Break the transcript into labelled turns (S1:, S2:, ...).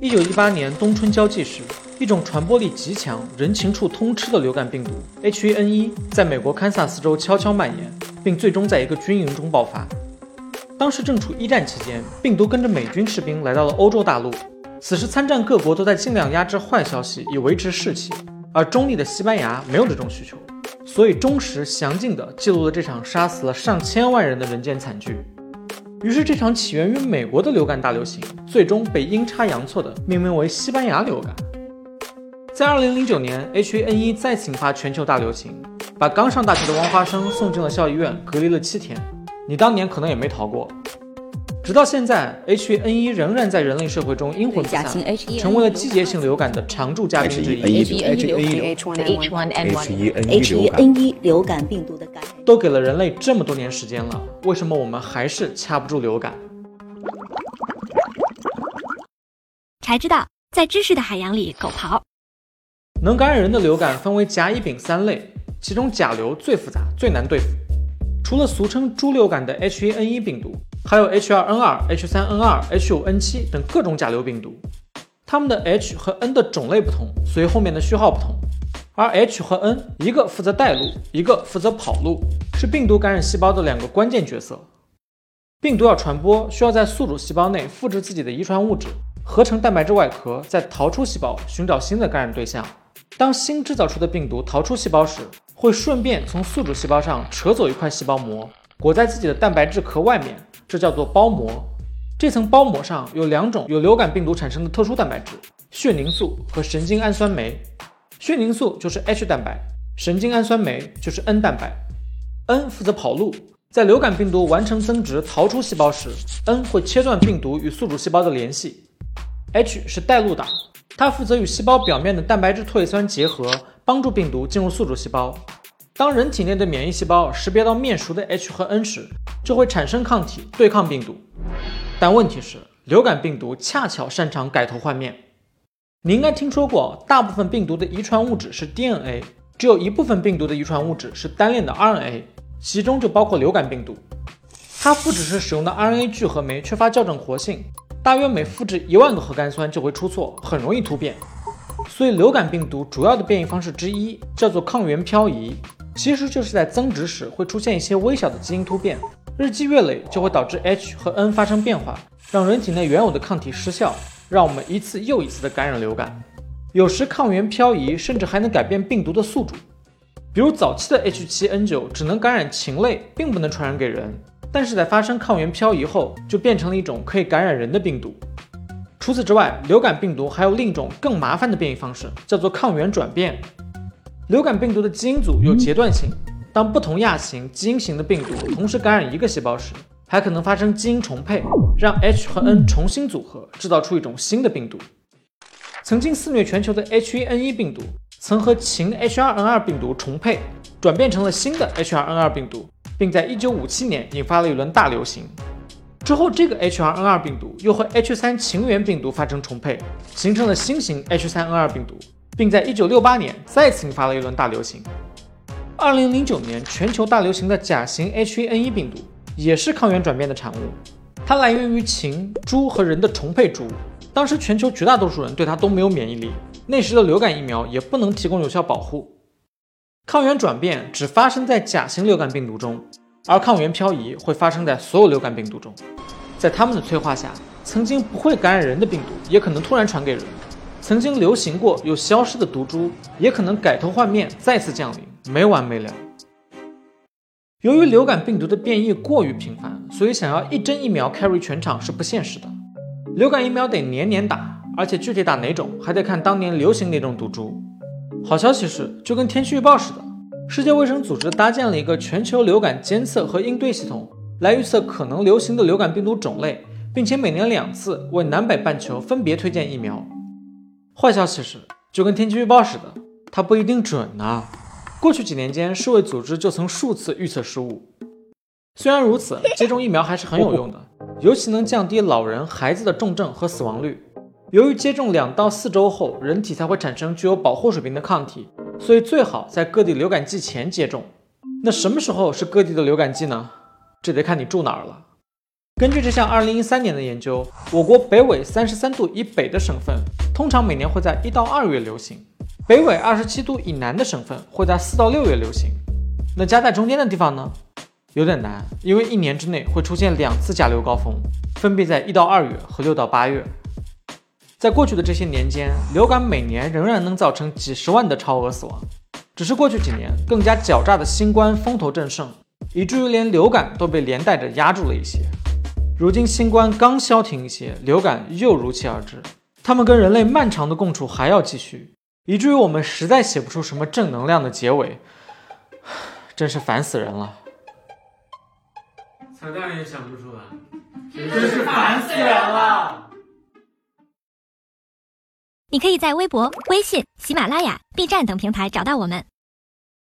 S1: 一九一八年冬春交际时，一种传播力极强、人情处通吃的流感病毒 H1N1 在美国堪萨斯州悄悄蔓延，并最终在一个军营中爆发。当时正处一战期间，病毒跟着美军士兵来到了欧洲大陆。此时参战各国都在尽量压制坏消息，以维持士气，而中立的西班牙没有这种需求，所以忠实详尽地记录了这场杀死了上千万人的人间惨剧。于是，这场起源于美国的流感大流行，最终被阴差阳错地命名为西班牙流感。在2009年，H1N1 再次引发全球大流行，把刚上大学的汪华生送进了校医院，隔离了七天。你当年可能也没逃过。直到现在，H1N1 仍然在人类社会中阴魂不散，成为了季节性流感的常驻嘉宾之一。
S2: H1N1 流感病毒的感染
S1: 都给了人类这么多年时间了，为什么我们还是掐不住流感？
S3: 才知道，在知识的海洋里狗刨。
S1: 能感染人的流感分为甲、乙、丙三类，其中甲流最复杂、最难对付。除了俗称猪流感的 H1N1 病毒。还有 H2N2、H3N2、H5N7 等各种甲流病毒，它们的 H 和 N 的种类不同，所以后面的序号不同。而 H 和 N 一个负责带路，一个负责跑路，是病毒感染细胞的两个关键角色。病毒要传播，需要在宿主细胞内复制自己的遗传物质，合成蛋白质外壳，再逃出细胞寻找新的感染对象。当新制造出的病毒逃出细胞时，会顺便从宿主细胞上扯走一块细胞膜，裹在自己的蛋白质壳外面。这叫做包膜，这层包膜上有两种由流感病毒产生的特殊蛋白质：血凝素和神经氨酸酶。血凝素就是 H 蛋白，神经氨酸酶就是 N 蛋白。N 负责跑路，在流感病毒完成增殖逃出细胞时，N 会切断病毒与宿主细胞的联系。H 是带路党，它负责与细胞表面的蛋白质唾液酸结合，帮助病毒进入宿主细胞。当人体内的免疫细胞识别到面熟的 H 和 N 时，就会产生抗体对抗病毒。但问题是，流感病毒恰巧擅长改头换面。你应该听说过，大部分病毒的遗传物质是 DNA，只有一部分病毒的遗传物质是单链的 RNA，其中就包括流感病毒。它不只是使用的 RNA 聚合酶缺乏校正活性，大约每复制一万个核苷酸就会出错，很容易突变。所以，流感病毒主要的变异方式之一叫做抗原漂移。其实就是在增殖时会出现一些微小的基因突变，日积月累就会导致 H 和 N 发生变化，让人体内原有的抗体失效，让我们一次又一次的感染流感。有时抗原漂移甚至还能改变病毒的宿主，比如早期的 H7N9 只能感染禽类，并不能传染给人，但是在发生抗原漂移后，就变成了一种可以感染人的病毒。除此之外，流感病毒还有另一种更麻烦的变异方式，叫做抗原转变。流感病毒的基因组有阶段性，当不同亚型基因型的病毒同时感染一个细胞时，还可能发生基因重配，让 H 和 N 重新组合，制造出一种新的病毒。曾经肆虐全球的 H1N1 病毒，曾和禽 H2N2 病毒重配，转变成了新的 H2N2 病毒，并在1957年引发了一轮大流行。之后，这个 H2N2 病毒又和 H3 禽源病毒发生重配，形成了新型 H3N2 病毒。并在1968年再次引发了一轮大流行。2009年全球大流行的甲型 H1N1 病毒也是抗原转变的产物，它来源于禽、猪和人的重配株。当时全球绝大多数人对它都没有免疫力，那时的流感疫苗也不能提供有效保护。抗原转变只发生在甲型流感病毒中，而抗原漂移会发生在所有流感病毒中。在它们的催化下，曾经不会感染人的病毒也可能突然传给人。曾经流行过又消失的毒株，也可能改头换面再次降临，没完没了。由于流感病毒的变异过于频繁，所以想要一针疫苗 carry 全场是不现实的。流感疫苗得年年打，而且具体打哪种还得看当年流行哪种毒株。好消息是，就跟天气预报似的，世界卫生组织搭建了一个全球流感监测和应对系统，来预测可能流行的流感病毒种类，并且每年两次为南北半球分别推荐疫苗。坏消息是，就跟天气预报似的，它不一定准呢。过去几年间，世卫组织就曾数次预测失误。虽然如此，接种疫苗还是很有用的，尤其能降低老人、孩子的重症和死亡率。由于接种两到四周后，人体才会产生具有保护水平的抗体，所以最好在各地流感季前接种。那什么时候是各地的流感季呢？这得看你住哪儿了。根据这项2013年的研究，我国北纬三十三度以北的省份，通常每年会在一到二月流行；北纬二十七度以南的省份会在四到六月流行。那夹在中间的地方呢？有点难，因为一年之内会出现两次甲流高峰，分别在一到二月和六到八月。在过去的这些年间，流感每年仍然能造成几十万的超额死亡，只是过去几年更加狡诈的新冠风头正盛，以至于连流感都被连带着压住了一些。如今新冠刚消停一些，流感又如期而至，他们跟人类漫长的共处还要继续，以至于我们实在写不出什么正能量的结尾，真是烦死人了。彩蛋也想不出来，真是烦死人了。
S3: 你可以在微博、微信、喜马拉雅、B 站等平台找到我们。